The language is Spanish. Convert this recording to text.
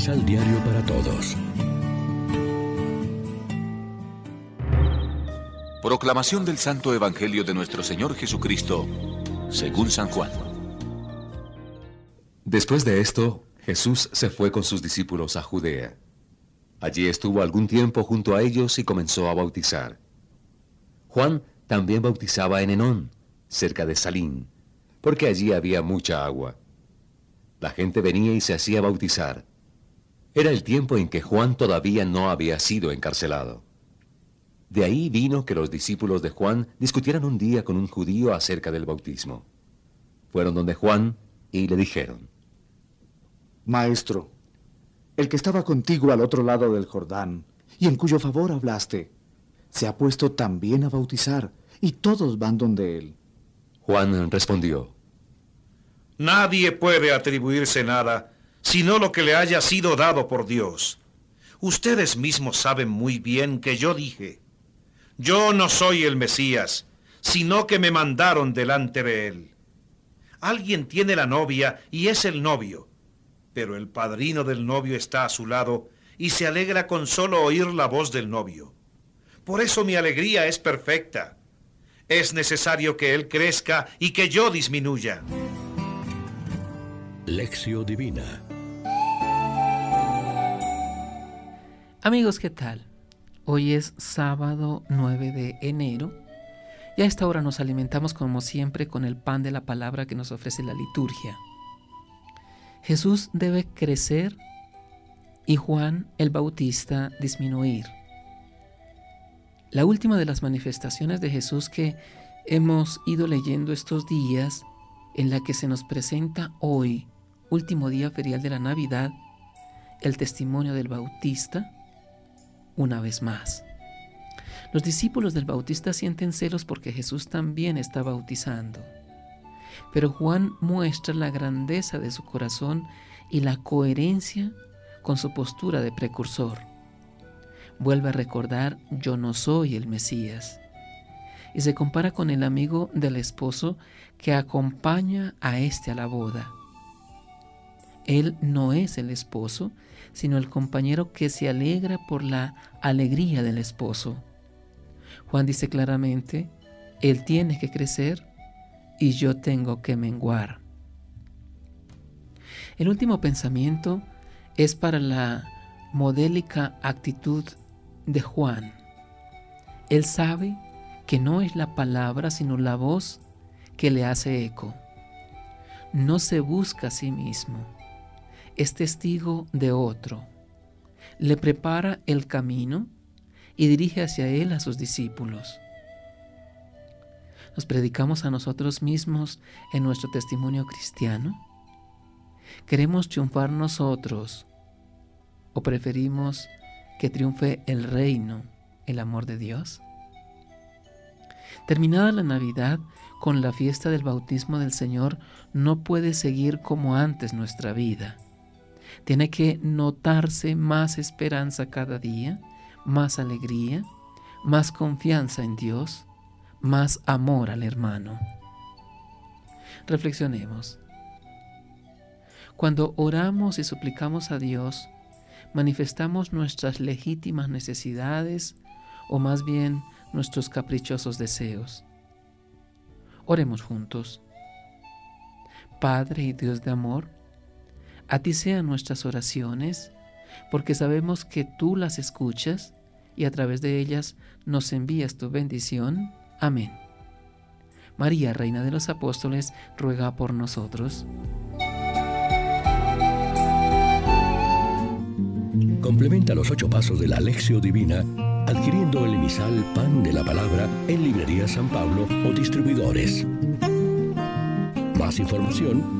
Misal Diario para Todos. Proclamación del Santo Evangelio de nuestro Señor Jesucristo, según San Juan. Después de esto, Jesús se fue con sus discípulos a Judea. Allí estuvo algún tiempo junto a ellos y comenzó a bautizar. Juan también bautizaba en Enón, cerca de Salín, porque allí había mucha agua. La gente venía y se hacía bautizar. Era el tiempo en que Juan todavía no había sido encarcelado. De ahí vino que los discípulos de Juan discutieran un día con un judío acerca del bautismo. Fueron donde Juan y le dijeron, Maestro, el que estaba contigo al otro lado del Jordán y en cuyo favor hablaste, se ha puesto también a bautizar y todos van donde él. Juan respondió, Nadie puede atribuirse nada sino lo que le haya sido dado por Dios. Ustedes mismos saben muy bien que yo dije, yo no soy el Mesías, sino que me mandaron delante de él. Alguien tiene la novia y es el novio, pero el padrino del novio está a su lado y se alegra con solo oír la voz del novio. Por eso mi alegría es perfecta. Es necesario que él crezca y que yo disminuya. Lección Divina Amigos, ¿qué tal? Hoy es sábado 9 de enero y a esta hora nos alimentamos como siempre con el pan de la palabra que nos ofrece la liturgia. Jesús debe crecer y Juan el Bautista disminuir. La última de las manifestaciones de Jesús que hemos ido leyendo estos días, en la que se nos presenta hoy, último día ferial de la Navidad, el testimonio del Bautista, una vez más. Los discípulos del Bautista sienten celos porque Jesús también está bautizando. Pero Juan muestra la grandeza de su corazón y la coherencia con su postura de precursor. Vuelve a recordar, yo no soy el Mesías. Y se compara con el amigo del esposo que acompaña a éste a la boda. Él no es el esposo, sino el compañero que se alegra por la alegría del esposo. Juan dice claramente, Él tiene que crecer y yo tengo que menguar. El último pensamiento es para la modélica actitud de Juan. Él sabe que no es la palabra, sino la voz que le hace eco. No se busca a sí mismo es testigo de otro, le prepara el camino y dirige hacia él a sus discípulos. ¿Nos predicamos a nosotros mismos en nuestro testimonio cristiano? ¿Queremos triunfar nosotros o preferimos que triunfe el reino, el amor de Dios? Terminada la Navidad, con la fiesta del bautismo del Señor, no puede seguir como antes nuestra vida. Tiene que notarse más esperanza cada día, más alegría, más confianza en Dios, más amor al hermano. Reflexionemos. Cuando oramos y suplicamos a Dios, manifestamos nuestras legítimas necesidades o más bien nuestros caprichosos deseos. Oremos juntos. Padre y Dios de amor, a ti sean nuestras oraciones, porque sabemos que tú las escuchas y a través de ellas nos envías tu bendición. Amén. María, Reina de los Apóstoles, ruega por nosotros. Complementa los ocho pasos de la Alexio Divina adquiriendo el emisal Pan de la Palabra en Librería San Pablo o distribuidores. Más información